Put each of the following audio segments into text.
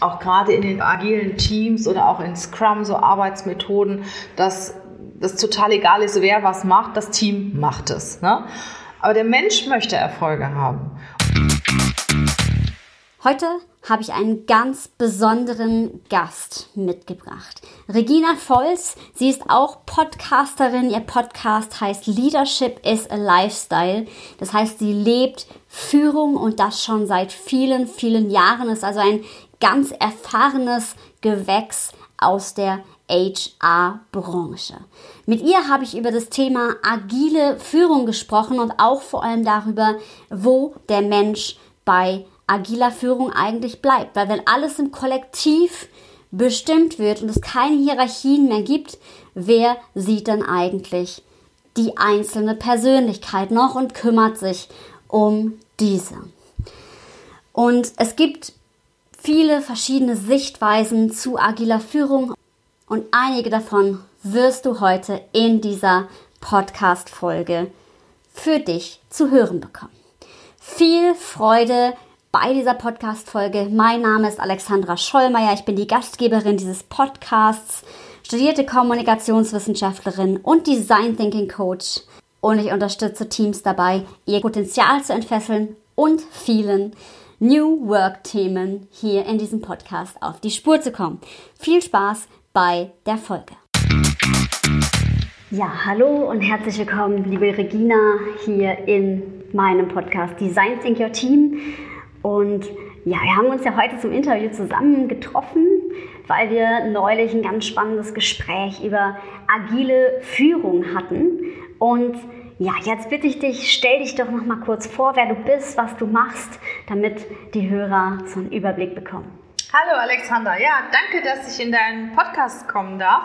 auch gerade in den agilen Teams oder auch in Scrum, so Arbeitsmethoden, dass das total egal ist, wer was macht, das Team macht es. Ne? Aber der Mensch möchte Erfolge haben. Heute habe ich einen ganz besonderen Gast mitgebracht. Regina Volz, sie ist auch Podcasterin. Ihr Podcast heißt Leadership is a Lifestyle. Das heißt, sie lebt Führung und das schon seit vielen, vielen Jahren. Ist also ein ganz erfahrenes Gewächs aus der HR-Branche. Mit ihr habe ich über das Thema agile Führung gesprochen und auch vor allem darüber, wo der Mensch bei agiler Führung eigentlich bleibt. Weil wenn alles im Kollektiv bestimmt wird und es keine Hierarchien mehr gibt, wer sieht dann eigentlich die einzelne Persönlichkeit noch und kümmert sich um diese? Und es gibt viele verschiedene Sichtweisen zu agiler Führung und einige davon wirst du heute in dieser Podcast-Folge für dich zu hören bekommen. Viel Freude bei dieser Podcast-Folge. Mein Name ist Alexandra Schollmeier. Ich bin die Gastgeberin dieses Podcasts, studierte Kommunikationswissenschaftlerin und Design Thinking Coach. Und ich unterstütze Teams dabei, ihr Potenzial zu entfesseln und vielen New Work-Themen hier in diesem Podcast auf die Spur zu kommen. Viel Spaß bei der Folge. Ja, hallo und herzlich willkommen, liebe Regina, hier in meinem Podcast Design Think Your Team. Und ja, wir haben uns ja heute zum Interview zusammen getroffen, weil wir neulich ein ganz spannendes Gespräch über agile Führung hatten. Und ja, jetzt bitte ich dich, stell dich doch noch mal kurz vor, wer du bist, was du machst, damit die Hörer so einen Überblick bekommen. Hallo Alexander, ja, danke, dass ich in deinen Podcast kommen darf.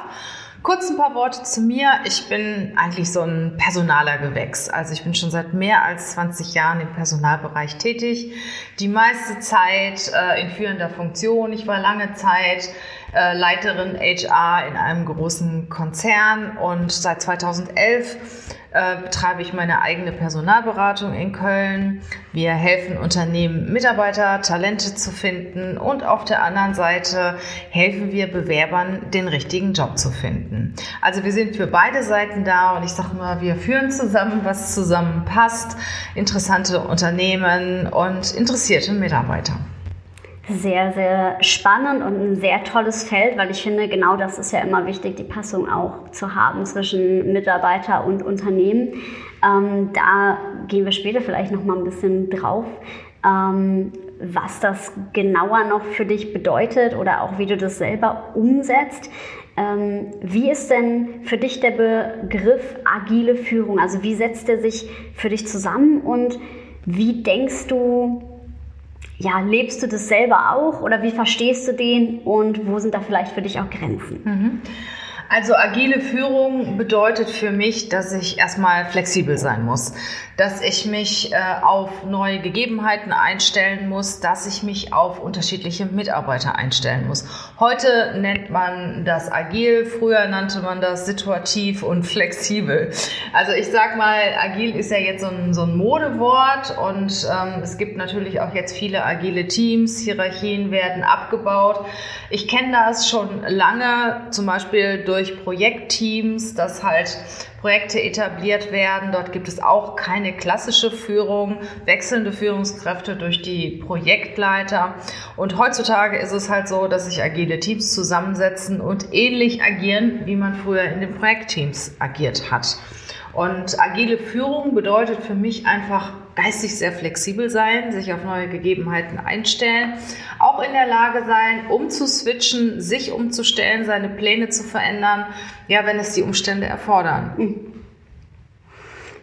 Kurz ein paar Worte zu mir. Ich bin eigentlich so ein personaler Gewächs. Also ich bin schon seit mehr als 20 Jahren im Personalbereich tätig. Die meiste Zeit äh, in führender Funktion. Ich war lange Zeit äh, Leiterin HR in einem großen Konzern und seit 2011 äh, betreibe ich meine eigene Personalberatung in Köln. Wir helfen Unternehmen, Mitarbeiter, Talente zu finden und auf der anderen Seite helfen wir Bewerbern, den richtigen Job zu finden. Also wir sind für beide Seiten da und ich sage mal, wir führen zusammen, was zusammenpasst, interessante Unternehmen und interessierte Mitarbeiter sehr, sehr spannend und ein sehr tolles Feld, weil ich finde, genau das ist ja immer wichtig, die Passung auch zu haben zwischen Mitarbeiter und Unternehmen. Ähm, da gehen wir später vielleicht noch mal ein bisschen drauf, ähm, was das genauer noch für dich bedeutet oder auch wie du das selber umsetzt. Ähm, wie ist denn für dich der Begriff agile Führung? Also wie setzt er sich für dich zusammen und wie denkst du, ja, lebst du das selber auch oder wie verstehst du den und wo sind da vielleicht für dich auch Grenzen? Mhm. Also agile Führung bedeutet für mich, dass ich erstmal flexibel sein muss, dass ich mich äh, auf neue Gegebenheiten einstellen muss, dass ich mich auf unterschiedliche Mitarbeiter einstellen muss. Heute nennt man das agil, früher nannte man das situativ und flexibel. Also ich sag mal, agil ist ja jetzt so ein, so ein Modewort und ähm, es gibt natürlich auch jetzt viele agile Teams, Hierarchien werden abgebaut. Ich kenne das schon lange, zum Beispiel durch durch Projektteams, dass halt Projekte etabliert werden. Dort gibt es auch keine klassische Führung, wechselnde Führungskräfte durch die Projektleiter. Und heutzutage ist es halt so, dass sich agile Teams zusammensetzen und ähnlich agieren, wie man früher in den Projektteams agiert hat. Und agile Führung bedeutet für mich einfach geistig sehr flexibel sein, sich auf neue Gegebenheiten einstellen, auch in der Lage sein, umzuswitchen, sich umzustellen, seine Pläne zu verändern, ja, wenn es die Umstände erfordern. Mhm.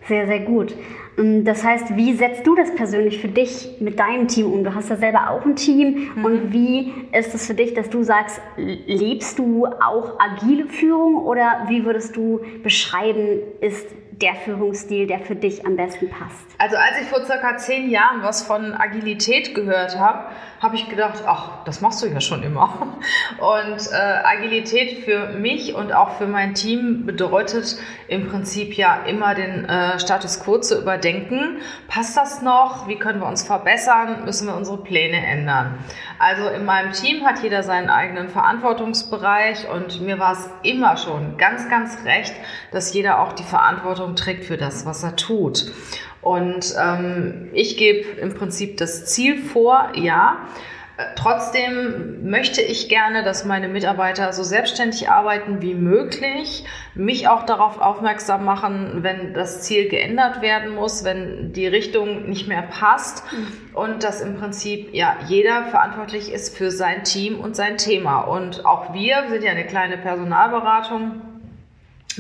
Sehr, sehr gut. Ähm, das heißt, wie setzt du das persönlich für dich mit deinem Team um? Du hast ja selber auch ein Team. Mhm. Und wie ist es für dich, dass du sagst, lebst du auch agile Führung oder wie würdest du beschreiben, ist der Führungsstil, der für dich am besten passt? Also als ich vor circa zehn Jahren was von Agilität gehört habe, habe ich gedacht, ach, das machst du ja schon immer. Und äh, Agilität für mich und auch für mein Team bedeutet im Prinzip ja immer den äh, Status quo zu überdenken. Passt das noch? Wie können wir uns verbessern? Müssen wir unsere Pläne ändern? Also in meinem Team hat jeder seinen eigenen Verantwortungsbereich und mir war es immer schon ganz, ganz recht, dass jeder auch die Verantwortung trägt für das, was er tut. Und ähm, ich gebe im Prinzip das Ziel vor, ja. Äh, trotzdem möchte ich gerne, dass meine Mitarbeiter so selbstständig arbeiten wie möglich, mich auch darauf aufmerksam machen, wenn das Ziel geändert werden muss, wenn die Richtung nicht mehr passt mhm. und dass im Prinzip ja jeder verantwortlich ist für sein Team und sein Thema. Und auch wir sind ja eine kleine Personalberatung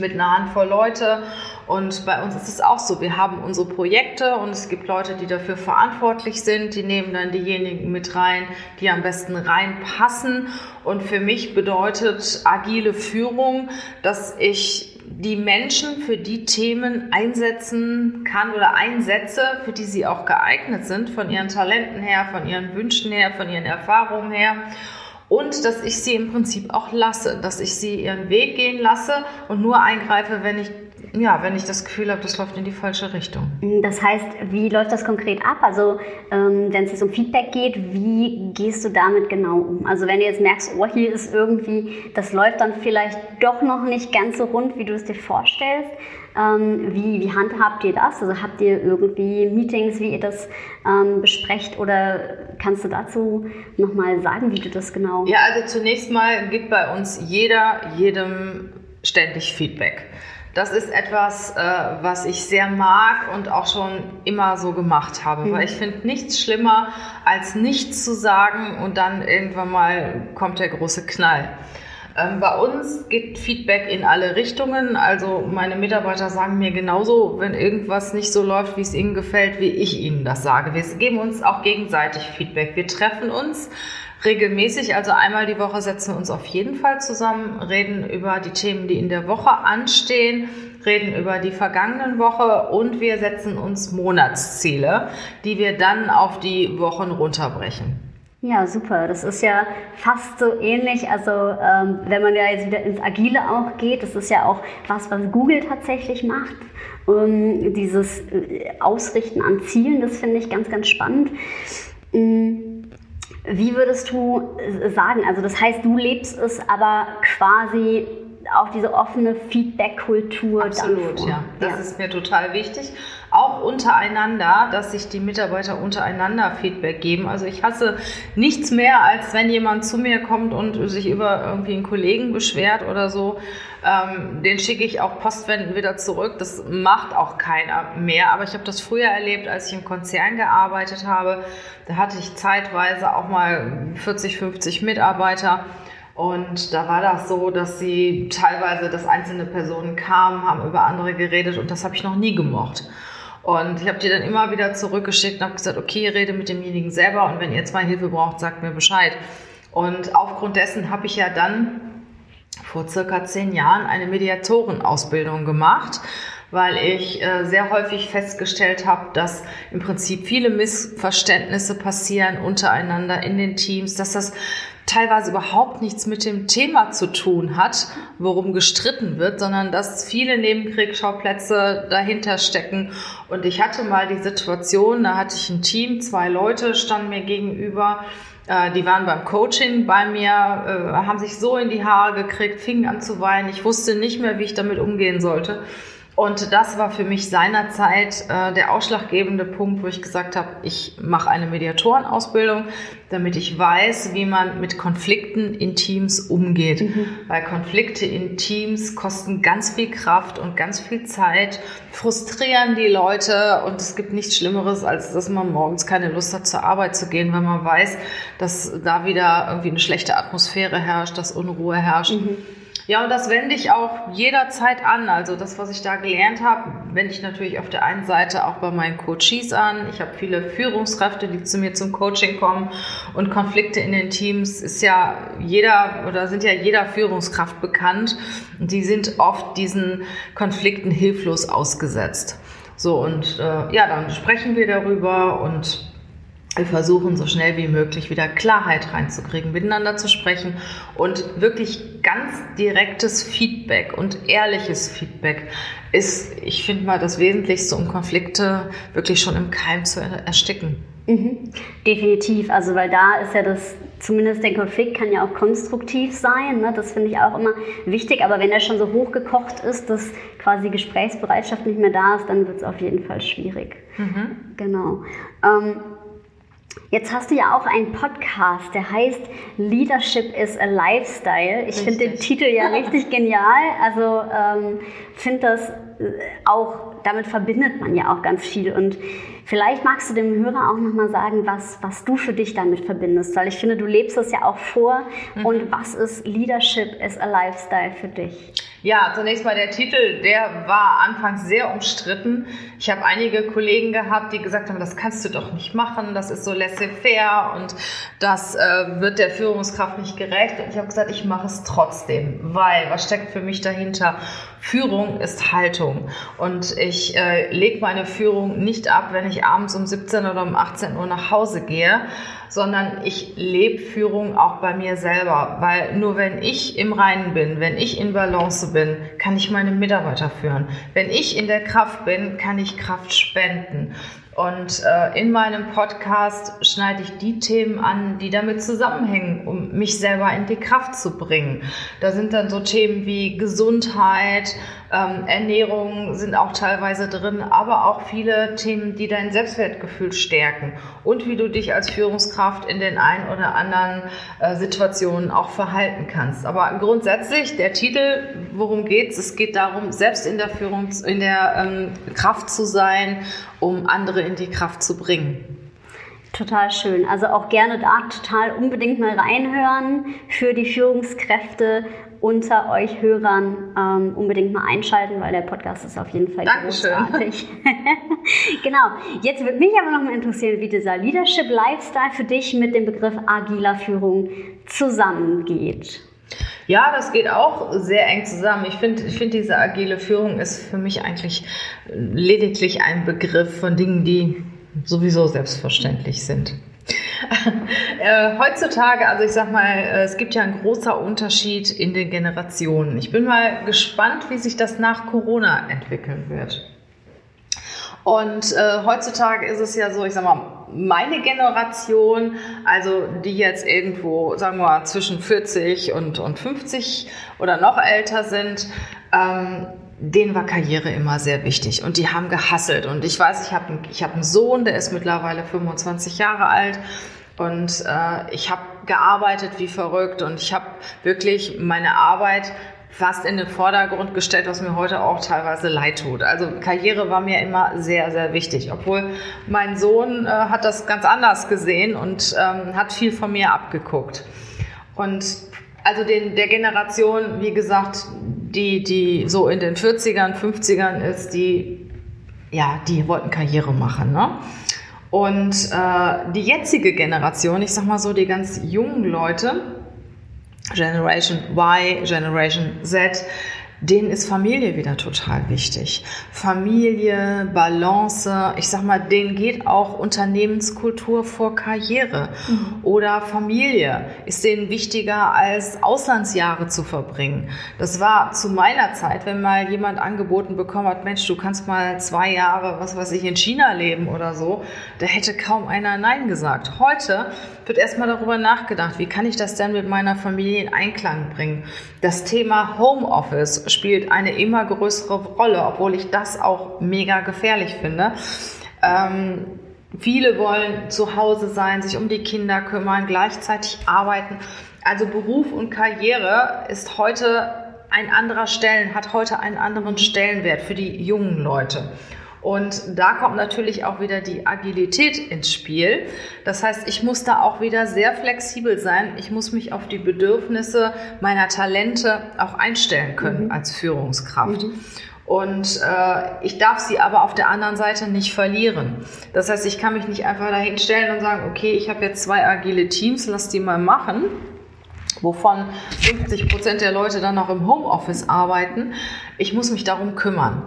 mit einer Handvoll Leute. Und bei uns ist es auch so, wir haben unsere Projekte und es gibt Leute, die dafür verantwortlich sind, die nehmen dann diejenigen mit rein, die am besten reinpassen. Und für mich bedeutet agile Führung, dass ich die Menschen für die Themen einsetzen kann oder einsetze, für die sie auch geeignet sind, von ihren Talenten her, von ihren Wünschen her, von ihren Erfahrungen her und dass ich sie im Prinzip auch lasse, dass ich sie ihren Weg gehen lasse und nur eingreife, wenn ich ja, wenn ich das Gefühl habe, das läuft in die falsche Richtung. Das heißt, wie läuft das konkret ab? Also, ähm, wenn es jetzt um Feedback geht, wie gehst du damit genau um? Also, wenn du jetzt merkst, oh, hier ist irgendwie, das läuft dann vielleicht doch noch nicht ganz so rund, wie du es dir vorstellst, ähm, wie, wie handhabt ihr das? Also habt ihr irgendwie Meetings, wie ihr das ähm, besprecht oder kannst du dazu nochmal sagen, wie du das genau... Ja, also zunächst mal gibt bei uns jeder jedem ständig Feedback. Das ist etwas, äh, was ich sehr mag und auch schon immer so gemacht habe, mhm. weil ich finde nichts schlimmer, als nichts zu sagen und dann irgendwann mal kommt der große Knall. Ähm, bei uns geht Feedback in alle Richtungen. Also meine Mitarbeiter sagen mir genauso, wenn irgendwas nicht so läuft, wie es ihnen gefällt, wie ich ihnen das sage. Wir geben uns auch gegenseitig Feedback. Wir treffen uns regelmäßig, also einmal die Woche setzen wir uns auf jeden Fall zusammen, reden über die Themen, die in der Woche anstehen, reden über die vergangenen Woche und wir setzen uns Monatsziele, die wir dann auf die Wochen runterbrechen. Ja, super. Das ist ja fast so ähnlich. Also ähm, wenn man ja jetzt wieder ins Agile auch geht, das ist ja auch was, was Google tatsächlich macht. Um, dieses äh, Ausrichten an Zielen, das finde ich ganz, ganz spannend. Mm, wie würdest du äh, sagen, also das heißt, du lebst es aber quasi auch diese offene Feedback-Kultur. Absolut, ja. Das ja. ist mir total wichtig. Auch untereinander, dass sich die Mitarbeiter untereinander Feedback geben. Also ich hasse nichts mehr, als wenn jemand zu mir kommt und sich über irgendwie einen Kollegen beschwert oder so. Ähm, den schicke ich auch postwendend wieder zurück. Das macht auch keiner mehr. Aber ich habe das früher erlebt, als ich im Konzern gearbeitet habe. Da hatte ich zeitweise auch mal 40, 50 Mitarbeiter. Und da war das so, dass sie teilweise, dass einzelne Personen kamen, haben über andere geredet und das habe ich noch nie gemocht. Und ich habe die dann immer wieder zurückgeschickt und habe gesagt, okay, rede mit demjenigen selber und wenn ihr zwei Hilfe braucht, sagt mir Bescheid. Und aufgrund dessen habe ich ja dann vor circa zehn Jahren eine Mediatorenausbildung gemacht, weil ich äh, sehr häufig festgestellt habe, dass im Prinzip viele Missverständnisse passieren untereinander in den Teams, dass das teilweise überhaupt nichts mit dem Thema zu tun hat, worum gestritten wird, sondern dass viele Nebenkriegsschauplätze dahinter stecken. Und ich hatte mal die Situation, da hatte ich ein Team, zwei Leute standen mir gegenüber, äh, die waren beim Coaching bei mir, äh, haben sich so in die Haare gekriegt, fingen an zu weinen. Ich wusste nicht mehr, wie ich damit umgehen sollte. Und das war für mich seinerzeit äh, der ausschlaggebende Punkt, wo ich gesagt habe, ich mache eine Mediatorenausbildung, damit ich weiß, wie man mit Konflikten in Teams umgeht. Mhm. Weil Konflikte in Teams kosten ganz viel Kraft und ganz viel Zeit, frustrieren die Leute und es gibt nichts Schlimmeres, als dass man morgens keine Lust hat, zur Arbeit zu gehen, weil man weiß, dass da wieder irgendwie eine schlechte Atmosphäre herrscht, dass Unruhe herrscht. Mhm. Ja, und das wende ich auch jederzeit an. Also das, was ich da gelernt habe, wende ich natürlich auf der einen Seite auch bei meinen Coaches an. Ich habe viele Führungskräfte, die zu mir zum Coaching kommen und Konflikte in den Teams ist ja jeder oder sind ja jeder Führungskraft bekannt. Die sind oft diesen Konflikten hilflos ausgesetzt. So, und äh, ja, dann sprechen wir darüber und wir versuchen so schnell wie möglich wieder Klarheit reinzukriegen, miteinander zu sprechen und wirklich ganz direktes Feedback und ehrliches Feedback ist, ich finde mal, das Wesentlichste, um Konflikte wirklich schon im Keim zu ersticken. Mhm. Definitiv, also weil da ist ja das, zumindest der Konflikt kann ja auch konstruktiv sein, ne? das finde ich auch immer wichtig, aber wenn er schon so hochgekocht ist, dass quasi Gesprächsbereitschaft nicht mehr da ist, dann wird es auf jeden Fall schwierig. Mhm. Genau. Ähm, Jetzt hast du ja auch einen Podcast, der heißt Leadership is a Lifestyle. Ich finde den Titel ja richtig genial. Also ähm, finde das äh, auch, damit verbindet man ja auch ganz viel. Und vielleicht magst du dem Hörer auch nochmal sagen, was, was du für dich damit verbindest. Weil ich finde, du lebst das ja auch vor. Mhm. Und was ist Leadership is a Lifestyle für dich? Ja, zunächst mal der Titel, der war anfangs sehr umstritten. Ich habe einige Kollegen gehabt, die gesagt haben, das kannst du doch nicht machen, das ist so laissez-faire und das äh, wird der Führungskraft nicht gerecht. Und ich habe gesagt, ich mache es trotzdem, weil was steckt für mich dahinter? Führung ist Haltung und ich äh, lege meine Führung nicht ab, wenn ich abends um 17 oder um 18 Uhr nach Hause gehe, sondern ich lebe Führung auch bei mir selber, weil nur wenn ich im Reinen bin, wenn ich in Balance bin, kann ich meine Mitarbeiter führen. Wenn ich in der Kraft bin, kann ich Kraft spenden. Und äh, in meinem Podcast schneide ich die Themen an, die damit zusammenhängen, um mich selber in die Kraft zu bringen. Da sind dann so Themen wie Gesundheit, ähm, Ernährung sind auch teilweise drin, aber auch viele Themen, die dein Selbstwertgefühl stärken und wie du dich als Führungskraft in den ein oder anderen äh, Situationen auch verhalten kannst. Aber grundsätzlich der Titel, worum geht's? Es geht darum, selbst in der Führung, in der ähm, Kraft zu sein, um andere in die Kraft zu bringen. Total schön. Also auch gerne da total unbedingt mal reinhören für die Führungskräfte unter euch Hörern ähm, unbedingt mal einschalten, weil der Podcast ist auf jeden Fall Dankeschön. großartig. genau. Jetzt würde mich aber noch mal interessieren, wie dieser Leadership Lifestyle für dich mit dem Begriff agiler Führung zusammengeht. Ja, das geht auch sehr eng zusammen. Ich finde, ich finde, diese agile Führung ist für mich eigentlich lediglich ein Begriff von Dingen, die sowieso selbstverständlich sind. äh, heutzutage, also ich sag mal, äh, es gibt ja ein großer Unterschied in den Generationen. Ich bin mal gespannt, wie sich das nach Corona entwickeln wird. Und äh, heutzutage ist es ja so, ich sag mal, meine Generation, also die jetzt irgendwo, sagen wir mal, zwischen 40 und, und 50 oder noch älter sind, ähm, denen war Karriere immer sehr wichtig und die haben gehasselt. Und ich weiß, ich habe ich hab einen Sohn, der ist mittlerweile 25 Jahre alt und äh, ich habe gearbeitet wie verrückt und ich habe wirklich meine Arbeit fast in den Vordergrund gestellt, was mir heute auch teilweise leid tut. Also Karriere war mir immer sehr, sehr wichtig, obwohl mein Sohn äh, hat das ganz anders gesehen und ähm, hat viel von mir abgeguckt. Und also den, der Generation, wie gesagt, die, die so in den 40ern, 50ern ist, die, ja, die wollten Karriere machen. Ne? Und äh, die jetzige Generation, ich sag mal so, die ganz jungen Leute, Generation Y, Generation Z, denen ist Familie wieder total wichtig. Familie, Balance, ich sag mal, denen geht auch Unternehmenskultur vor Karriere. Mhm. Oder Familie ist denen wichtiger als Auslandsjahre zu verbringen. Das war zu meiner Zeit, wenn mal jemand angeboten bekommen hat, Mensch, du kannst mal zwei Jahre, was weiß ich, in China leben oder so, da hätte kaum einer Nein gesagt. Heute wird erstmal darüber nachgedacht, wie kann ich das denn mit meiner Familie in Einklang bringen. Das Thema Homeoffice spielt eine immer größere Rolle, obwohl ich das auch mega gefährlich finde. Ähm, viele wollen zu Hause sein, sich um die Kinder kümmern, gleichzeitig arbeiten. Also Beruf und Karriere ist heute ein anderer Stellen, hat heute einen anderen Stellenwert für die jungen Leute. Und da kommt natürlich auch wieder die Agilität ins Spiel. Das heißt, ich muss da auch wieder sehr flexibel sein. Ich muss mich auf die Bedürfnisse meiner Talente auch einstellen können mhm. als Führungskraft. Mhm. Und äh, ich darf sie aber auf der anderen Seite nicht verlieren. Das heißt, ich kann mich nicht einfach dahin stellen und sagen, okay, ich habe jetzt zwei agile Teams, lass die mal machen wovon 50 Prozent der Leute dann noch im Homeoffice arbeiten. Ich muss mich darum kümmern.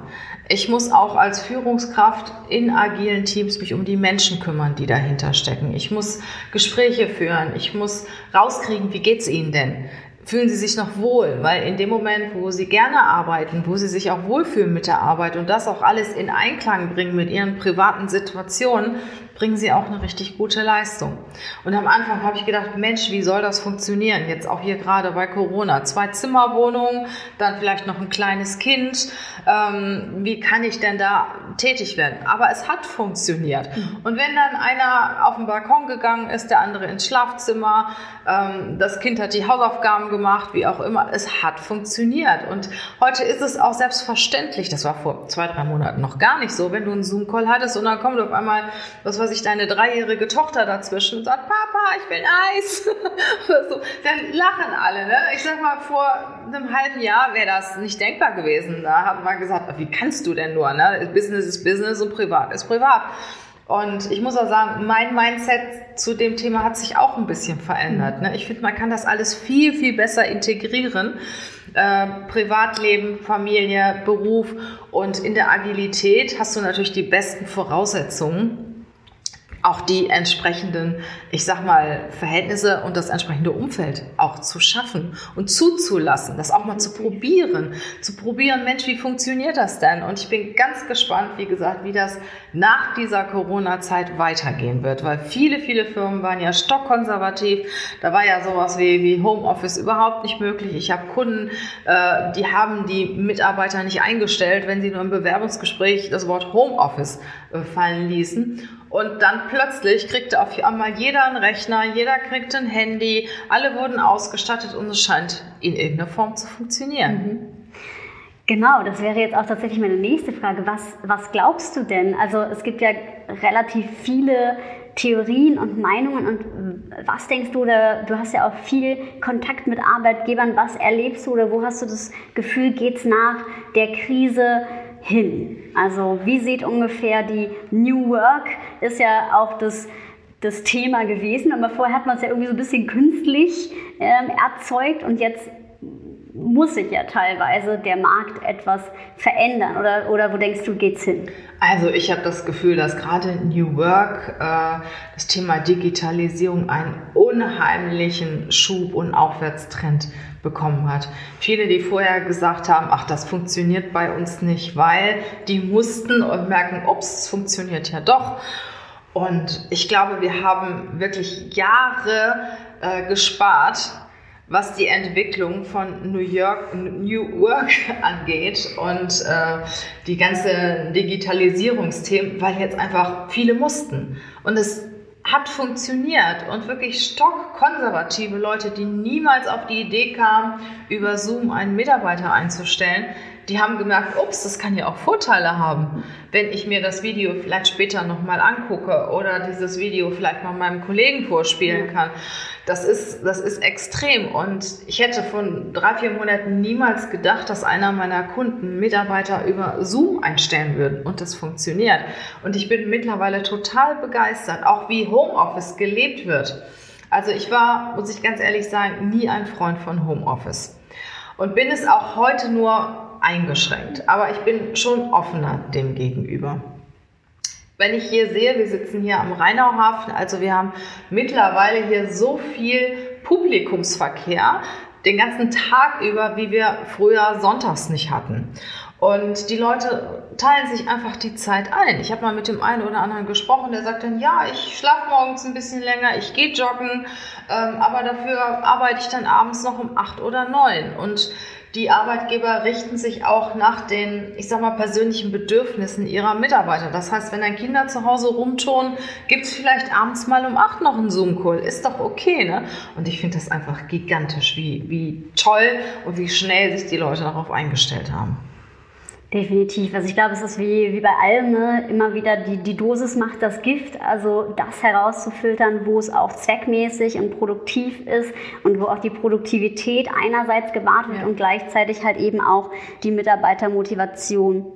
Ich muss auch als Führungskraft in agilen Teams mich um die Menschen kümmern, die dahinter stecken. Ich muss Gespräche führen. Ich muss rauskriegen, wie geht's ihnen denn? Fühlen sie sich noch wohl? Weil in dem Moment, wo sie gerne arbeiten, wo sie sich auch wohlfühlen mit der Arbeit und das auch alles in Einklang bringen mit ihren privaten Situationen, bringen sie auch eine richtig gute Leistung. Und am Anfang habe ich gedacht, Mensch, wie soll das funktionieren? Jetzt auch hier gerade bei Corona. Zwei Zimmerwohnungen, dann vielleicht noch ein kleines Kind. Ähm, wie kann ich denn da tätig werden? Aber es hat funktioniert. Mhm. Und wenn dann einer auf den Balkon gegangen ist, der andere ins Schlafzimmer, ähm, das Kind hat die Hausaufgaben gemacht, wie auch immer, es hat funktioniert. Und heute ist es auch selbstverständlich, das war vor zwei, drei Monaten noch gar nicht so, wenn du einen Zoom-Call hattest und dann kommt auf einmal, was weiß ich, deine dreijährige Tochter dazwischen und sagt, Papa, ich will Eis. So. Dann lachen alle. Ne? Ich sag mal, vor einem halben Jahr wäre das nicht denkbar gewesen. Da hat man gesagt, wie kannst du denn nur? Ne? Business ist Business und privat ist privat. Und ich muss auch sagen, mein Mindset zu dem Thema hat sich auch ein bisschen verändert. Ne? Ich finde, man kann das alles viel, viel besser integrieren. Äh, Privatleben, Familie, Beruf und in der Agilität hast du natürlich die besten Voraussetzungen, auch die entsprechenden, ich sag mal, Verhältnisse und das entsprechende Umfeld auch zu schaffen und zuzulassen, das auch mal zu probieren, zu probieren, Mensch, wie funktioniert das denn? Und ich bin ganz gespannt, wie gesagt, wie das nach dieser Corona-Zeit weitergehen wird, weil viele, viele Firmen waren ja stockkonservativ. Da war ja sowas wie, wie Homeoffice überhaupt nicht möglich. Ich habe Kunden, äh, die haben die Mitarbeiter nicht eingestellt, wenn sie nur im Bewerbungsgespräch das Wort Homeoffice äh, fallen ließen. Und dann plötzlich kriegte auf einmal jeder einen Rechner, jeder kriegte ein Handy, alle wurden ausgestattet und es scheint in irgendeiner Form zu funktionieren. Mhm. Genau, das wäre jetzt auch tatsächlich meine nächste Frage. Was, was glaubst du denn? Also es gibt ja relativ viele Theorien und Meinungen und was denkst du oder du hast ja auch viel Kontakt mit Arbeitgebern, was erlebst du oder wo hast du das Gefühl, geht es nach der Krise hin? Also wie sieht ungefähr die New Work, ist ja auch das, das Thema gewesen, aber vorher hat man es ja irgendwie so ein bisschen künstlich ähm, erzeugt und jetzt muss sich ja teilweise der Markt etwas verändern oder, oder wo denkst du, geht's hin? Also ich habe das Gefühl, dass gerade New Work, äh, das Thema Digitalisierung einen unheimlichen Schub und Aufwärtstrend bekommen hat. Viele, die vorher gesagt haben, ach, das funktioniert bei uns nicht, weil die mussten und merken, ups, es funktioniert ja doch. Und ich glaube, wir haben wirklich Jahre äh, gespart, was die Entwicklung von New York, New Work angeht und äh, die ganze Digitalisierungsthemen, weil jetzt einfach viele mussten. Und es hat funktioniert und wirklich stockkonservative Leute, die niemals auf die Idee kamen, über Zoom einen Mitarbeiter einzustellen, die haben gemerkt, ups, das kann ja auch Vorteile haben, wenn ich mir das Video vielleicht später nochmal angucke oder dieses Video vielleicht mal meinem Kollegen vorspielen kann. Das ist, das ist extrem und ich hätte von drei, vier Monaten niemals gedacht, dass einer meiner Kunden Mitarbeiter über Zoom einstellen würde und das funktioniert. Und ich bin mittlerweile total begeistert, auch wie Homeoffice gelebt wird. Also ich war, muss ich ganz ehrlich sagen, nie ein Freund von Homeoffice und bin es auch heute nur eingeschränkt. Aber ich bin schon offener dem gegenüber. Wenn ich hier sehe, wir sitzen hier am Rheinauhafen, also wir haben mittlerweile hier so viel Publikumsverkehr den ganzen Tag über, wie wir früher sonntags nicht hatten. Und die Leute teilen sich einfach die Zeit ein. Ich habe mal mit dem einen oder anderen gesprochen, der sagt dann, ja, ich schlafe morgens ein bisschen länger, ich gehe joggen, ähm, aber dafür arbeite ich dann abends noch um acht oder neun. Und die Arbeitgeber richten sich auch nach den, ich sag mal, persönlichen Bedürfnissen ihrer Mitarbeiter. Das heißt, wenn dann Kinder zu Hause rumtun, gibt es vielleicht abends mal um acht noch einen Zoom-Call. Ist doch okay, ne? Und ich finde das einfach gigantisch, wie, wie toll und wie schnell sich die Leute darauf eingestellt haben. Definitiv. Also ich glaube, es ist wie, wie bei allem, ne? immer wieder die, die Dosis macht das Gift. Also das herauszufiltern, wo es auch zweckmäßig und produktiv ist und wo auch die Produktivität einerseits gewahrt wird ja. und gleichzeitig halt eben auch die Mitarbeitermotivation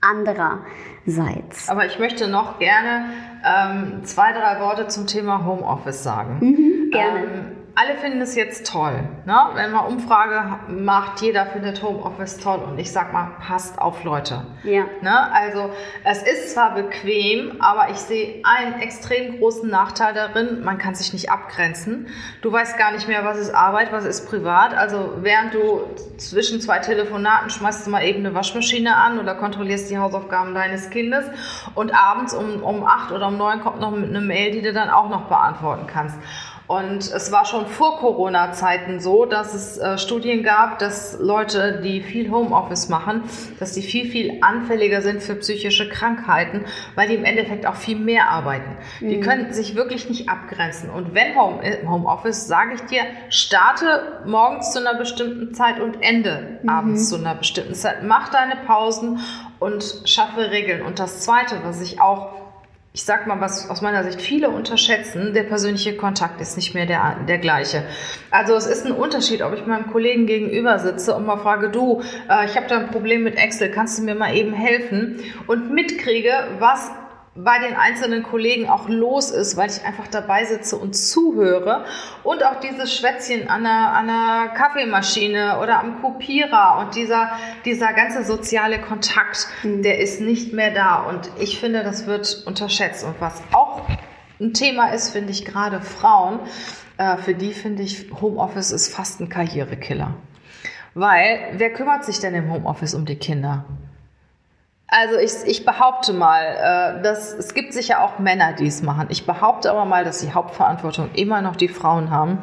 andererseits. Aber ich möchte noch gerne ähm, zwei, drei Worte zum Thema Homeoffice sagen. Mhm, gerne. Ähm, alle finden es jetzt toll. Ne? Wenn man Umfrage macht, jeder findet Homeoffice toll. Und ich sag mal, passt auf Leute. Ja. Ne? Also es ist zwar bequem, aber ich sehe einen extrem großen Nachteil darin. Man kann sich nicht abgrenzen. Du weißt gar nicht mehr, was ist Arbeit, was ist privat. Also während du zwischen zwei Telefonaten schmeißt du mal eben eine Waschmaschine an oder kontrollierst die Hausaufgaben deines Kindes. Und abends um, um acht oder um neun kommt noch eine Mail, die du dann auch noch beantworten kannst. Und es war schon vor Corona-Zeiten so, dass es äh, Studien gab, dass Leute, die viel Homeoffice machen, dass die viel, viel anfälliger sind für psychische Krankheiten, weil die im Endeffekt auch viel mehr arbeiten. Mhm. Die können sich wirklich nicht abgrenzen. Und wenn Home, äh, Homeoffice, sage ich dir, starte morgens zu einer bestimmten Zeit und ende mhm. abends zu einer bestimmten Zeit. Mach deine Pausen und schaffe Regeln. Und das Zweite, was ich auch ich sag mal, was aus meiner Sicht viele unterschätzen, der persönliche Kontakt ist nicht mehr der, der gleiche. Also es ist ein Unterschied, ob ich meinem Kollegen gegenüber sitze und mal frage, du, äh, ich habe da ein Problem mit Excel, kannst du mir mal eben helfen? Und mitkriege, was bei den einzelnen Kollegen auch los ist, weil ich einfach dabei sitze und zuhöre und auch dieses Schwätzchen an einer, an einer Kaffeemaschine oder am Kopierer und dieser, dieser ganze soziale Kontakt, mhm. der ist nicht mehr da und ich finde, das wird unterschätzt und was auch ein Thema ist, finde ich gerade Frauen, äh, für die finde ich Homeoffice ist fast ein Karrierekiller. Weil, wer kümmert sich denn im Homeoffice um die Kinder? Also ich, ich behaupte mal, äh, dass es gibt sicher auch Männer, die es machen. Ich behaupte aber mal, dass die Hauptverantwortung immer noch die Frauen haben.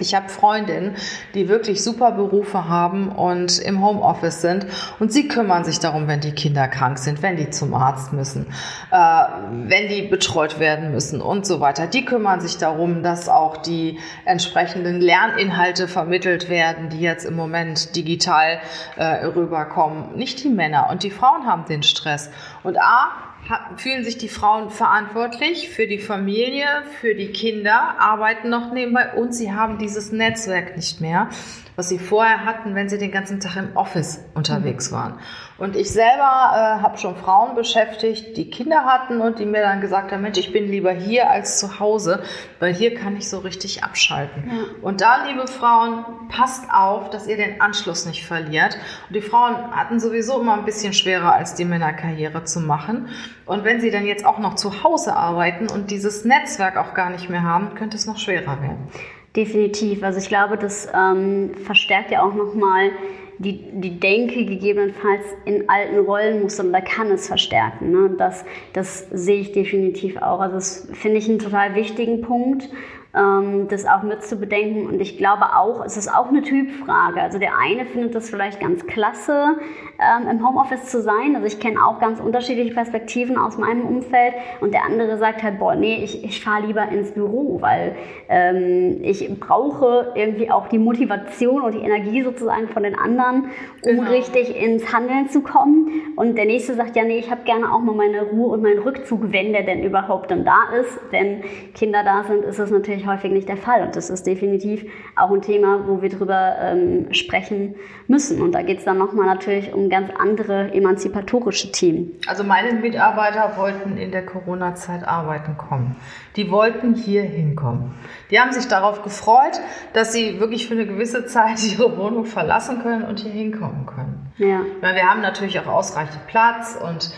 Ich habe Freundinnen, die wirklich super Berufe haben und im Homeoffice sind und sie kümmern sich darum, wenn die Kinder krank sind, wenn die zum Arzt müssen, äh, wenn die betreut werden müssen und so weiter. Die kümmern sich darum, dass auch die entsprechenden Lerninhalte vermittelt werden, die jetzt im Moment digital äh, rüberkommen. Nicht die Männer und die Frauen haben den Stress. Und A, fühlen sich die Frauen verantwortlich für die Familie, für die Kinder, arbeiten noch nebenbei und sie haben dieses Netzwerk nicht mehr was sie vorher hatten, wenn sie den ganzen Tag im Office unterwegs mhm. waren. Und ich selber äh, habe schon Frauen beschäftigt, die Kinder hatten und die mir dann gesagt haben, Mensch, ich bin lieber hier als zu Hause, weil hier kann ich so richtig abschalten. Ja. Und da, liebe Frauen, passt auf, dass ihr den Anschluss nicht verliert. Und die Frauen hatten sowieso immer ein bisschen schwerer als die Männer Karriere zu machen. Und wenn sie dann jetzt auch noch zu Hause arbeiten und dieses Netzwerk auch gar nicht mehr haben, könnte es noch schwerer werden. Definitiv. Also ich glaube, das ähm, verstärkt ja auch nochmal die, die Denke gegebenenfalls in alten Rollenmustern, da kann es verstärken. Ne? Das, das sehe ich definitiv auch. Also das finde ich einen total wichtigen Punkt das auch mit zu bedenken. Und ich glaube auch, es ist auch eine Typfrage. Also der eine findet das vielleicht ganz klasse, ähm, im Homeoffice zu sein. Also ich kenne auch ganz unterschiedliche Perspektiven aus meinem Umfeld. Und der andere sagt halt, boah, nee, ich, ich fahre lieber ins Büro, weil ähm, ich brauche irgendwie auch die Motivation und die Energie sozusagen von den anderen, um genau. richtig ins Handeln zu kommen. Und der nächste sagt, ja, nee, ich habe gerne auch mal meine Ruhe und meinen Rückzug, wenn der denn überhaupt dann da ist. Wenn Kinder da sind, ist es natürlich häufig nicht der Fall. Und das ist definitiv auch ein Thema, wo wir drüber ähm, sprechen müssen. Und da geht es dann nochmal natürlich um ganz andere emanzipatorische Themen. Also meine Mitarbeiter wollten in der Corona-Zeit arbeiten kommen. Die wollten hier hinkommen. Die haben sich darauf gefreut, dass sie wirklich für eine gewisse Zeit ihre Wohnung verlassen können und hier hinkommen können. Ja. Weil wir haben natürlich auch ausreichend Platz und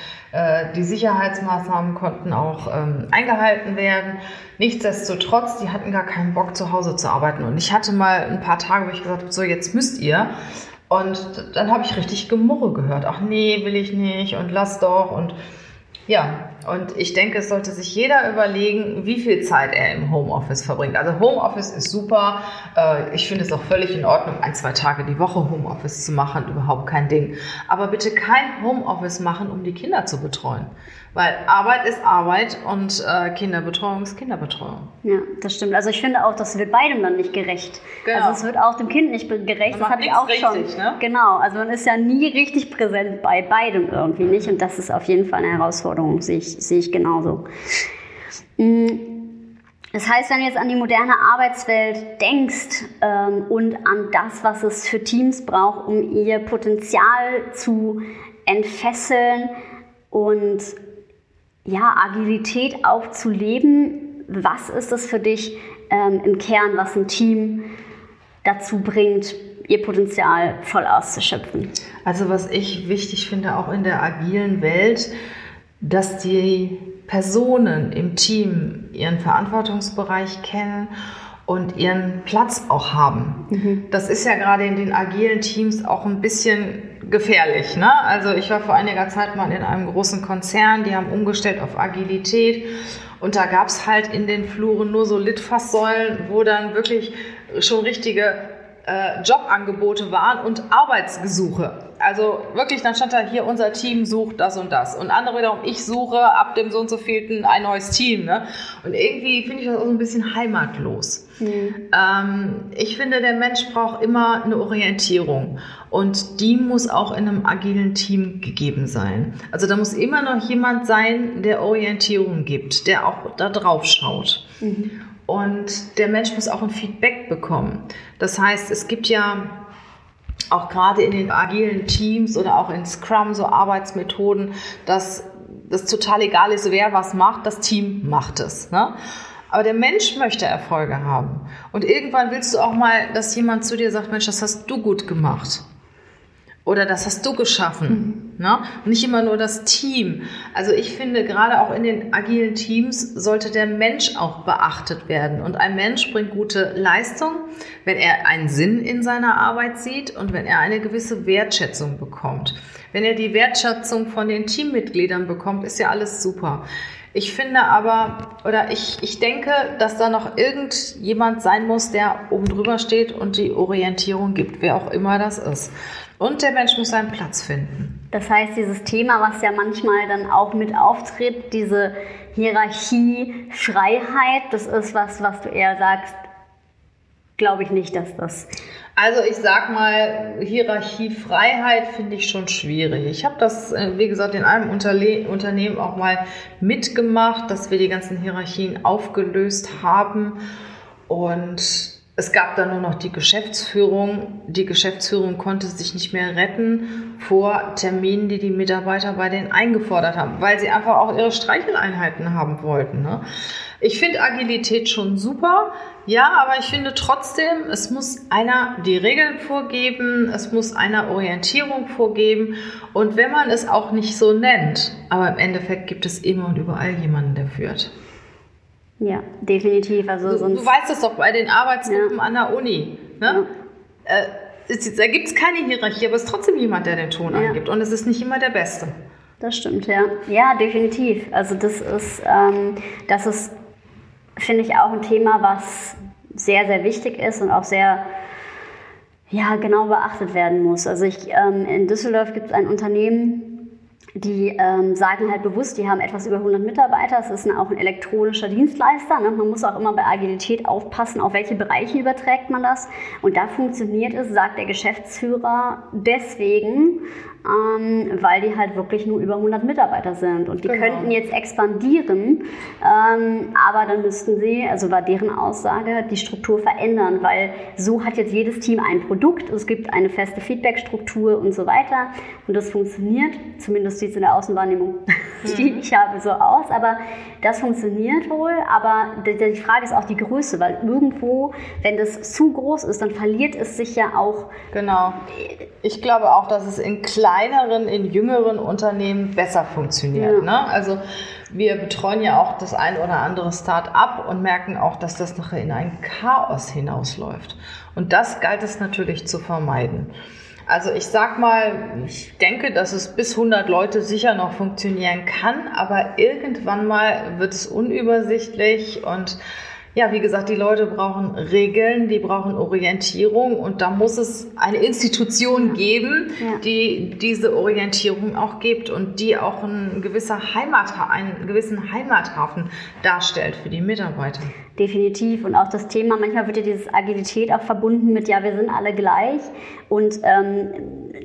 die Sicherheitsmaßnahmen konnten auch ähm, eingehalten werden. Nichtsdestotrotz, die hatten gar keinen Bock, zu Hause zu arbeiten. Und ich hatte mal ein paar Tage, wo ich gesagt habe, so jetzt müsst ihr. Und dann habe ich richtig Gemurre gehört. Ach nee, will ich nicht und lass doch. Und ja, und ich denke, es sollte sich jeder überlegen, wie viel Zeit er im Homeoffice verbringt. Also Homeoffice ist super. Äh, ich finde es auch völlig in Ordnung, ein, zwei Tage die Woche Homeoffice zu machen, überhaupt kein Ding. Aber bitte kein Homeoffice machen, um die Kinder zu betreuen. Weil Arbeit ist Arbeit und äh, Kinderbetreuung ist Kinderbetreuung. Ja, das stimmt. Also ich finde auch, das wird beidem dann nicht gerecht. Genau. Also es wird auch dem Kind nicht gerecht. Man das habe ich auch richtig, schon. Ne? Genau. Also man ist ja nie richtig präsent bei beidem irgendwie nicht. Und das ist auf jeden Fall eine Herausforderung, sehe ich, sehe ich genauso. Mm. Das heißt, wenn du jetzt an die moderne Arbeitswelt denkst ähm, und an das, was es für Teams braucht, um ihr Potenzial zu entfesseln und ja, Agilität auch zu leben. Was ist es für dich ähm, im Kern, was ein Team dazu bringt, ihr Potenzial voll auszuschöpfen? Also was ich wichtig finde, auch in der agilen Welt, dass die Personen im Team ihren Verantwortungsbereich kennen und ihren Platz auch haben. Mhm. Das ist ja gerade in den agilen Teams auch ein bisschen gefährlich. Ne? Also ich war vor einiger Zeit mal in einem großen Konzern, die haben umgestellt auf Agilität und da gab es halt in den Fluren nur so Litfaßsäulen, wo dann wirklich schon richtige äh, Jobangebote waren und Arbeitsgesuche. Also wirklich, dann stand da hier, unser Team sucht das und das. Und andere wiederum, ich suche ab dem so und so vielten ein neues Team. Ne? Und irgendwie finde ich das auch so ein bisschen heimatlos. Mhm. Ähm, ich finde, der Mensch braucht immer eine Orientierung. Und die muss auch in einem agilen Team gegeben sein. Also da muss immer noch jemand sein, der Orientierung gibt, der auch da drauf schaut. Mhm. Und der Mensch muss auch ein Feedback bekommen. Das heißt, es gibt ja auch gerade in den agilen Teams oder auch in Scrum so Arbeitsmethoden, dass das total egal ist, wer was macht, das Team macht es. Ne? Aber der Mensch möchte Erfolge haben. Und irgendwann willst du auch mal, dass jemand zu dir sagt, Mensch, das hast du gut gemacht. Oder das hast du geschaffen. Mhm. Ne? Und nicht immer nur das Team. Also ich finde, gerade auch in den agilen Teams sollte der Mensch auch beachtet werden. Und ein Mensch bringt gute Leistung, wenn er einen Sinn in seiner Arbeit sieht und wenn er eine gewisse Wertschätzung bekommt. Wenn er die Wertschätzung von den Teammitgliedern bekommt, ist ja alles super. Ich finde aber, oder ich, ich denke, dass da noch irgendjemand sein muss, der oben drüber steht und die Orientierung gibt, wer auch immer das ist. Und der Mensch muss seinen Platz finden. Das heißt, dieses Thema, was ja manchmal dann auch mit auftritt, diese Hierarchie, Freiheit, das ist was, was du eher sagst, glaube ich nicht, dass das. Also ich sag mal, Hierarchiefreiheit finde ich schon schwierig. Ich habe das, äh, wie gesagt, in einem Unterle Unternehmen auch mal mitgemacht, dass wir die ganzen Hierarchien aufgelöst haben. Und es gab dann nur noch die Geschäftsführung. Die Geschäftsführung konnte sich nicht mehr retten vor Terminen, die die Mitarbeiter bei denen eingefordert haben, weil sie einfach auch ihre Streicheleinheiten haben wollten. Ne? Ich finde Agilität schon super, ja, aber ich finde trotzdem, es muss einer die Regeln vorgeben, es muss einer Orientierung vorgeben und wenn man es auch nicht so nennt, aber im Endeffekt gibt es immer und überall jemanden, der führt. Ja, definitiv. Also du, du weißt es doch bei den Arbeitsgruppen ja. an der Uni. Ne? Ja. Äh, es, da gibt es keine Hierarchie, aber es ist trotzdem jemand, der den Ton ja. angibt. Und es ist nicht immer der Beste. Das stimmt, ja. Ja, definitiv. Also das ist, ähm, das ist, finde ich, auch ein Thema, was sehr, sehr wichtig ist und auch sehr ja, genau beachtet werden muss. Also ich, ähm, in Düsseldorf gibt es ein Unternehmen, die ähm, sagen halt bewusst, die haben etwas über 100 Mitarbeiter. Es ist ein, auch ein elektronischer Dienstleister. Ne? Man muss auch immer bei Agilität aufpassen, auf welche Bereiche überträgt man das. Und da funktioniert es, sagt der Geschäftsführer, deswegen, ähm, weil die halt wirklich nur über 100 Mitarbeiter sind. Und die genau. könnten jetzt expandieren, ähm, aber dann müssten sie, also war deren Aussage, die Struktur verändern, weil so hat jetzt jedes Team ein Produkt, es gibt eine feste Feedbackstruktur und so weiter. Und das funktioniert, zumindest sieht es in der Außenwahrnehmung, die mhm. ich habe, so aus. Aber das funktioniert wohl, aber die Frage ist auch die Größe, weil irgendwo, wenn das zu groß ist, dann verliert es sich ja auch. Genau. Ich glaube auch, dass es in kleineren, in jüngeren Unternehmen besser funktioniert. Ja. Ne? Also wir betreuen ja auch das ein oder andere Start-up und merken auch, dass das nachher in ein Chaos hinausläuft. Und das galt es natürlich zu vermeiden. Also ich sag mal, ich denke, dass es bis 100 Leute sicher noch funktionieren kann, aber irgendwann mal wird es unübersichtlich und ja, wie gesagt, die Leute brauchen Regeln, die brauchen Orientierung und da muss es eine Institution geben, ja. die diese Orientierung auch gibt und die auch ein gewisser Heimat, einen gewissen Heimathafen darstellt für die Mitarbeiter. Definitiv. Und auch das Thema, manchmal wird ja dieses Agilität auch verbunden mit, ja, wir sind alle gleich. Und ähm,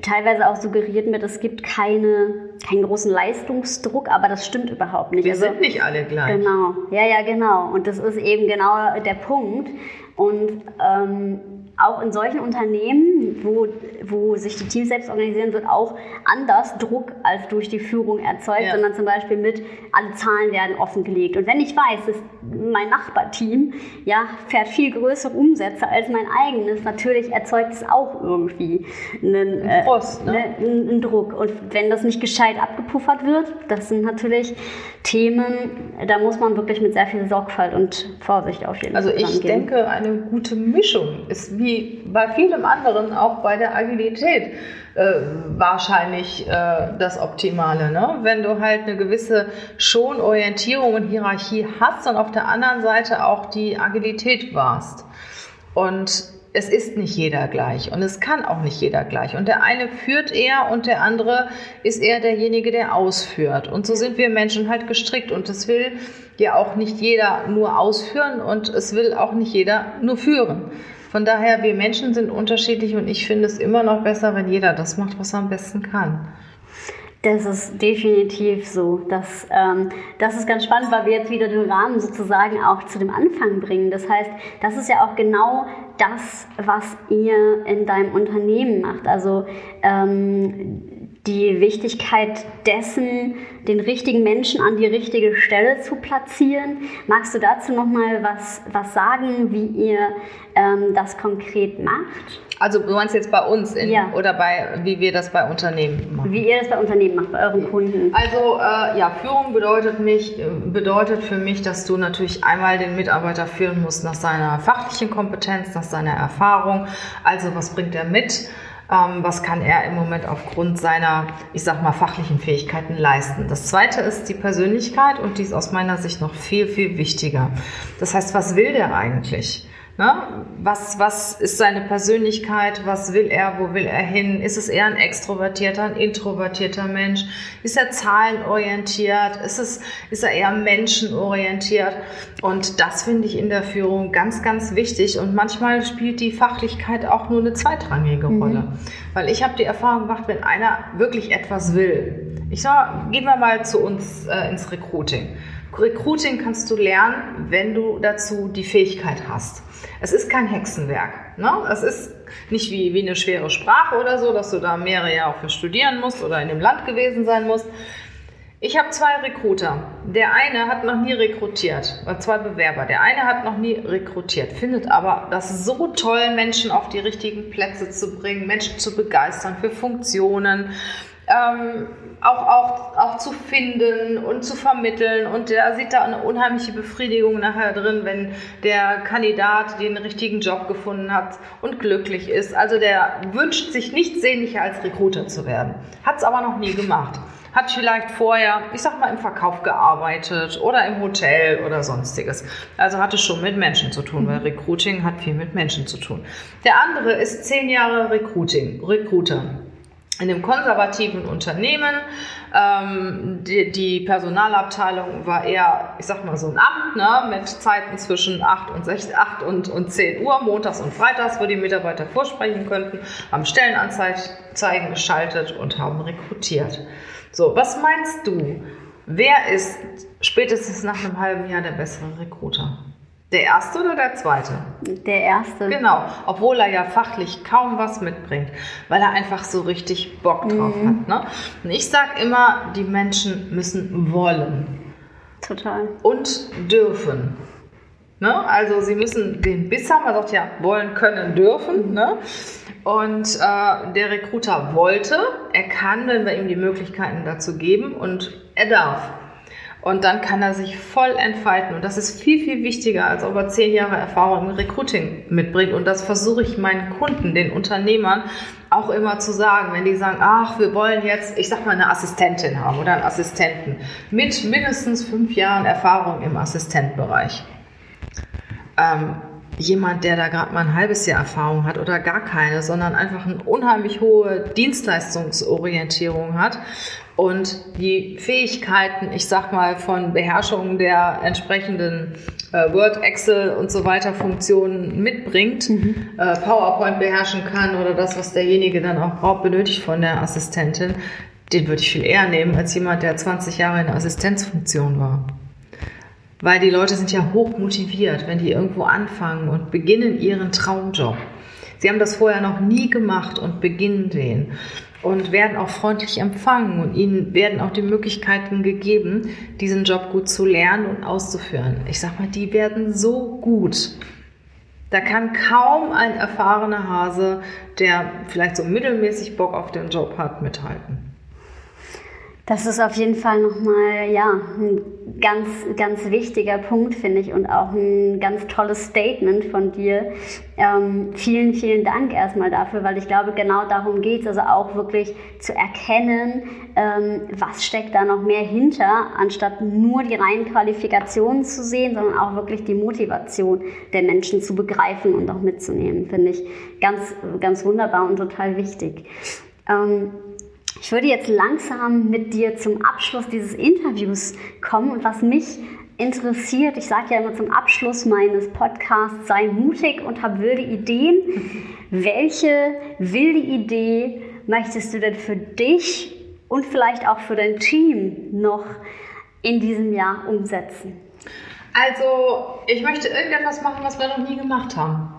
teilweise auch suggeriert mit, es gibt keine, keinen großen Leistungsdruck, aber das stimmt überhaupt nicht. Wir also, sind nicht alle gleich. Genau, ja, ja, genau. Und das ist eben genau der Punkt. Und ähm, auch in solchen Unternehmen, wo, wo sich die Teams selbst organisieren, wird auch anders Druck als durch die Führung erzeugt, ja. sondern zum Beispiel mit, alle Zahlen werden offengelegt. Und wenn ich weiß, dass mein Nachbarteam ja, fährt viel größere Umsätze als mein eigenes, natürlich erzeugt es auch irgendwie einen, äh, ne? einen, einen Druck. Und wenn das nicht gescheit abgepuffert wird, das sind natürlich Themen, da muss man wirklich mit sehr viel Sorgfalt und Vorsicht auf jeden Fall. Also ich gehen. denke, eine gute Mischung ist wie bei vielem anderen auch bei der Agilität äh, wahrscheinlich äh, das Optimale. Ne? Wenn du halt eine gewisse Schonorientierung und Hierarchie hast und auf der anderen Seite auch die Agilität warst. Und es ist nicht jeder gleich und es kann auch nicht jeder gleich. Und der eine führt eher und der andere ist eher derjenige, der ausführt. Und so sind wir Menschen halt gestrickt und es will ja auch nicht jeder nur ausführen und es will auch nicht jeder nur führen. Von daher, wir Menschen sind unterschiedlich und ich finde es immer noch besser, wenn jeder das macht, was er am besten kann. Das ist definitiv so. Das, ähm, das ist ganz spannend, weil wir jetzt wieder den Rahmen sozusagen auch zu dem Anfang bringen. Das heißt, das ist ja auch genau das, was ihr in deinem Unternehmen macht. Also ähm, die Wichtigkeit dessen, den richtigen Menschen an die richtige Stelle zu platzieren. Magst du dazu noch mal was, was sagen, wie ihr ähm, das konkret macht? Also du meinst jetzt bei uns in, ja. oder bei wie wir das bei Unternehmen machen? Wie ihr das bei Unternehmen macht, bei euren Kunden. Also äh, ja, Führung bedeutet mich bedeutet für mich, dass du natürlich einmal den Mitarbeiter führen musst nach seiner fachlichen Kompetenz, nach seiner Erfahrung. Also was bringt er mit? Ähm, was kann er im Moment aufgrund seiner, ich sag mal, fachlichen Fähigkeiten leisten. Das zweite ist die Persönlichkeit und die ist aus meiner Sicht noch viel, viel wichtiger. Das heißt, was will der eigentlich? Ne? Was, was ist seine Persönlichkeit? Was will er? Wo will er hin? Ist es eher ein extrovertierter, ein introvertierter Mensch? Ist er zahlenorientiert? Ist, es, ist er eher menschenorientiert? Und das finde ich in der Führung ganz, ganz wichtig. Und manchmal spielt die Fachlichkeit auch nur eine zweitrangige mhm. Rolle. Weil ich habe die Erfahrung gemacht, wenn einer wirklich etwas will. Ich sag, gehen wir mal zu uns äh, ins Recruiting. Recruiting kannst du lernen, wenn du dazu die Fähigkeit hast. Es ist kein Hexenwerk. Ne? Es ist nicht wie, wie eine schwere Sprache oder so, dass du da mehrere Jahre für studieren musst oder in dem Land gewesen sein musst. Ich habe zwei Recruiter. Der eine hat noch nie rekrutiert, oder zwei Bewerber. Der eine hat noch nie rekrutiert, findet aber das so toll, Menschen auf die richtigen Plätze zu bringen, Menschen zu begeistern für Funktionen, ähm, auch, auch, auch zu finden und zu vermitteln. Und der sieht da eine unheimliche Befriedigung nachher drin, wenn der Kandidat den richtigen Job gefunden hat und glücklich ist. Also der wünscht sich nichts sehnlicher als Recruiter zu werden. Hat es aber noch nie gemacht. Hat vielleicht vorher, ich sag mal, im Verkauf gearbeitet oder im Hotel oder sonstiges. Also hatte schon mit Menschen zu tun, weil Recruiting hat viel mit Menschen zu tun. Der andere ist zehn Jahre Recruiting, Recruiter in einem konservativen Unternehmen. Ähm, die, die, Personalabteilung war eher, ich sag mal, so ein Amt ne, mit Zeiten zwischen 8 und, 6, 8 und, und 10 Uhr, montags und freitags, wo die Mitarbeiter vorsprechen könnten, haben Stellenanzeigen geschaltet und haben rekrutiert. So, was meinst du? Wer ist spätestens nach einem halben Jahr der bessere Recruiter? Der erste oder der zweite? Der erste. Genau, obwohl er ja fachlich kaum was mitbringt, weil er einfach so richtig Bock drauf mhm. hat. Ne? Und ich sage immer, die Menschen müssen wollen. Total. Und dürfen. Ne? Also sie müssen den Biss haben, man sagt ja, wollen, können, dürfen. Mhm. Ne? Und äh, der Recruiter wollte, er kann, wenn wir ihm die Möglichkeiten dazu geben und er darf. Und dann kann er sich voll entfalten. Und das ist viel, viel wichtiger, als ob er zehn Jahre Erfahrung im Recruiting mitbringt. Und das versuche ich meinen Kunden, den Unternehmern, auch immer zu sagen, wenn die sagen, ach, wir wollen jetzt, ich sag mal, eine Assistentin haben oder einen Assistenten mit mindestens fünf Jahren Erfahrung im Assistentbereich. Ähm, jemand, der da gerade mal ein halbes Jahr Erfahrung hat oder gar keine, sondern einfach eine unheimlich hohe Dienstleistungsorientierung hat und die Fähigkeiten, ich sag mal, von Beherrschung der entsprechenden äh, Word, Excel und so weiter Funktionen mitbringt, mhm. äh, PowerPoint beherrschen kann oder das, was derjenige dann auch braucht, benötigt von der Assistentin, den würde ich viel eher nehmen als jemand, der 20 Jahre in der Assistenzfunktion war. Weil die Leute sind ja hoch motiviert, wenn die irgendwo anfangen und beginnen ihren Traumjob Sie haben das vorher noch nie gemacht und beginnen den und werden auch freundlich empfangen und ihnen werden auch die Möglichkeiten gegeben, diesen Job gut zu lernen und auszuführen. Ich sag mal, die werden so gut. Da kann kaum ein erfahrener Hase, der vielleicht so mittelmäßig Bock auf den Job hat, mithalten. Das ist auf jeden Fall nochmal, ja, ein ganz, ganz wichtiger Punkt, finde ich, und auch ein ganz tolles Statement von dir. Ähm, vielen, vielen Dank erstmal dafür, weil ich glaube, genau darum geht es, also auch wirklich zu erkennen, ähm, was steckt da noch mehr hinter, anstatt nur die reinen Qualifikationen zu sehen, sondern auch wirklich die Motivation der Menschen zu begreifen und auch mitzunehmen, finde ich ganz, ganz wunderbar und total wichtig. Ähm, ich würde jetzt langsam mit dir zum Abschluss dieses Interviews kommen und was mich interessiert, ich sage ja immer zum Abschluss meines Podcasts, sei mutig und hab wilde Ideen. Welche wilde Idee möchtest du denn für dich und vielleicht auch für dein Team noch in diesem Jahr umsetzen? Also, ich möchte irgendetwas machen, was wir noch nie gemacht haben.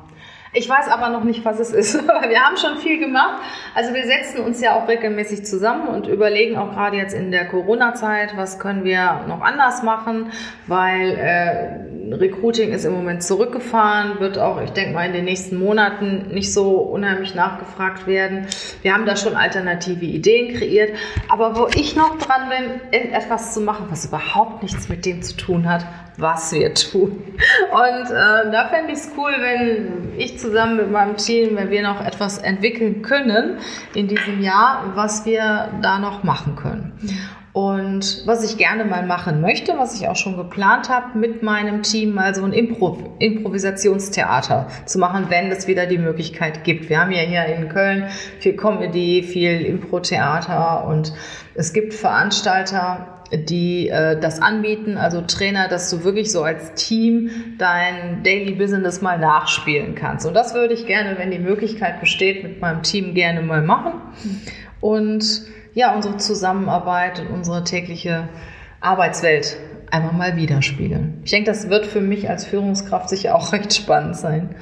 Ich weiß aber noch nicht, was es ist. Wir haben schon viel gemacht. Also wir setzen uns ja auch regelmäßig zusammen und überlegen auch gerade jetzt in der Corona-Zeit, was können wir noch anders machen, weil äh, Recruiting ist im Moment zurückgefahren, wird auch, ich denke mal, in den nächsten Monaten nicht so unheimlich nachgefragt werden. Wir haben da schon alternative Ideen kreiert. Aber wo ich noch dran bin, etwas zu machen, was überhaupt nichts mit dem zu tun hat, was wir tun. Und äh, da fände ich es cool, wenn ich zusammen mit meinem Team, wenn wir noch etwas entwickeln können in diesem Jahr, was wir da noch machen können. Und was ich gerne mal machen möchte, was ich auch schon geplant habe, mit meinem Team mal so ein Impro Improvisationstheater zu machen, wenn es wieder die Möglichkeit gibt. Wir haben ja hier in Köln viel Comedy, viel Impro-Theater und es gibt Veranstalter, die äh, das anbieten, also Trainer, dass du wirklich so als Team dein Daily Business mal nachspielen kannst. Und das würde ich gerne, wenn die Möglichkeit besteht, mit meinem Team gerne mal machen. Und ja, unsere Zusammenarbeit und unsere tägliche Arbeitswelt einmal mal widerspiegeln. Ich denke, das wird für mich als Führungskraft sicher auch recht spannend sein.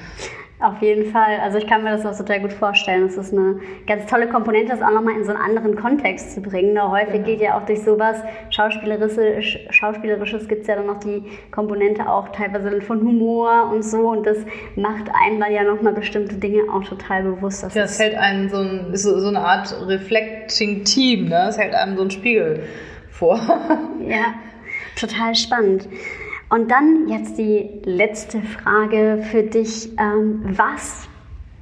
Auf jeden Fall. Also ich kann mir das auch total gut vorstellen. Es ist eine ganz tolle Komponente, das auch nochmal in so einen anderen Kontext zu bringen. Da häufig genau. geht ja auch durch sowas Schauspielerisches, Schauspielerisches gibt es ja dann noch die Komponente auch teilweise von Humor und so. Und das macht einem dann ja nochmal bestimmte Dinge auch total bewusst. Das ja, es hält einen so, ein, so, so eine Art Reflecting Team, ne? Es hält einem so ein Spiegel vor. ja, total spannend. Und dann jetzt die letzte Frage für dich. Ähm, was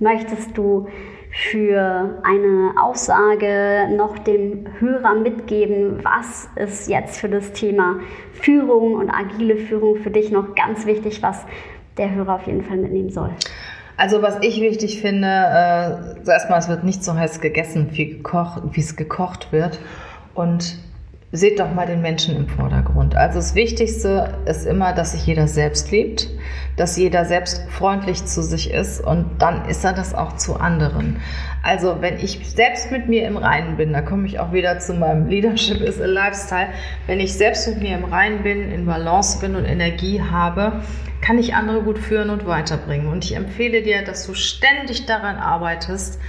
möchtest du für eine Aussage noch dem Hörer mitgeben? Was ist jetzt für das Thema Führung und agile Führung für dich noch ganz wichtig, was der Hörer auf jeden Fall mitnehmen soll? Also was ich wichtig finde, äh, erstmal, es wird nicht so heiß gegessen, wie, gekocht, es gekocht wird. Und seht doch mal den Menschen im Vordergrund. Also das Wichtigste ist immer, dass sich jeder selbst liebt, dass jeder selbst freundlich zu sich ist und dann ist er das auch zu anderen. Also wenn ich selbst mit mir im Reinen bin, da komme ich auch wieder zu meinem Leadership is a Lifestyle, wenn ich selbst mit mir im Reinen bin, in Balance bin und Energie habe, kann ich andere gut führen und weiterbringen. Und ich empfehle dir, dass du ständig daran arbeitest,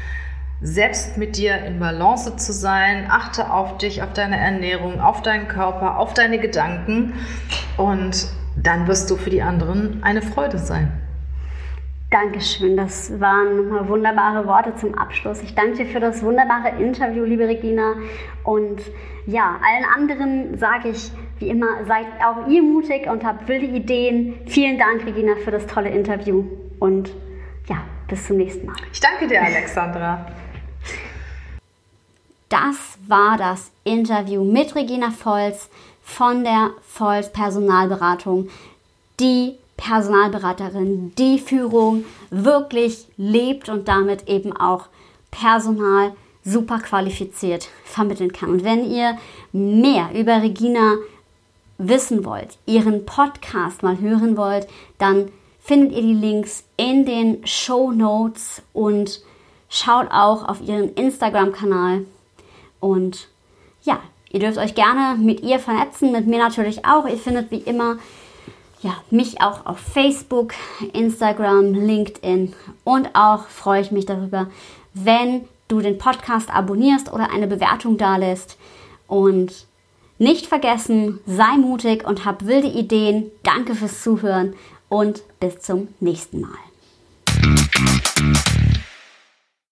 selbst mit dir in Balance zu sein. Achte auf dich, auf deine Ernährung, auf deinen Körper, auf deine Gedanken und dann wirst du für die anderen eine Freude sein. Dankeschön, das waren wunderbare Worte zum Abschluss. Ich danke dir für das wunderbare Interview, liebe Regina. Und ja, allen anderen sage ich wie immer, seid auch ihr mutig und habt wilde Ideen. Vielen Dank, Regina, für das tolle Interview und ja, bis zum nächsten Mal. Ich danke dir, Alexandra. Das war das Interview mit Regina Volz von der Volz Personalberatung. Die Personalberaterin, die Führung wirklich lebt und damit eben auch Personal super qualifiziert vermitteln kann. Und wenn ihr mehr über Regina wissen wollt, ihren Podcast mal hören wollt, dann findet ihr die Links in den Show Notes und schaut auch auf ihren Instagram-Kanal und ja, ihr dürft euch gerne mit ihr vernetzen, mit mir natürlich auch. Ihr findet wie immer ja, mich auch auf Facebook, Instagram, LinkedIn und auch freue ich mich darüber, wenn du den Podcast abonnierst oder eine Bewertung dalässt. Und nicht vergessen, sei mutig und hab wilde Ideen. Danke fürs Zuhören und bis zum nächsten Mal.